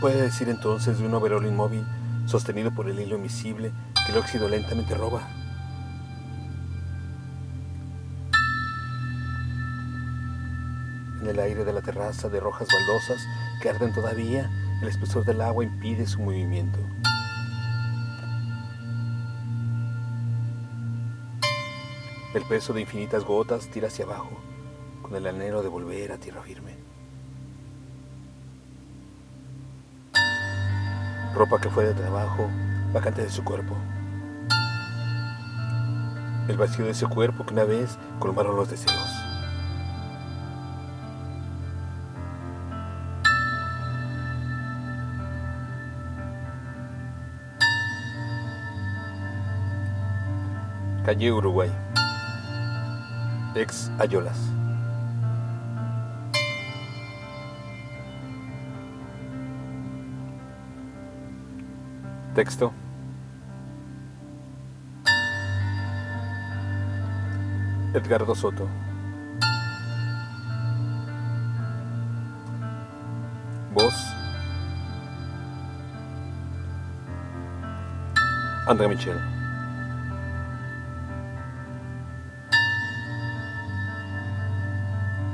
puede decir entonces de un overol inmóvil sostenido por el hilo invisible que el óxido lentamente roba? En el aire de la terraza de rojas baldosas que arden todavía, el espesor del agua impide su movimiento. El peso de infinitas gotas tira hacia abajo, con el anhelo de volver a tierra firme. Ropa que fue de trabajo, vacante de su cuerpo. El vacío de ese cuerpo que una vez colmaron los deseos. Calle Uruguay. Ex Ayolas. Texto. Edgardo Soto. Voz. André Michel.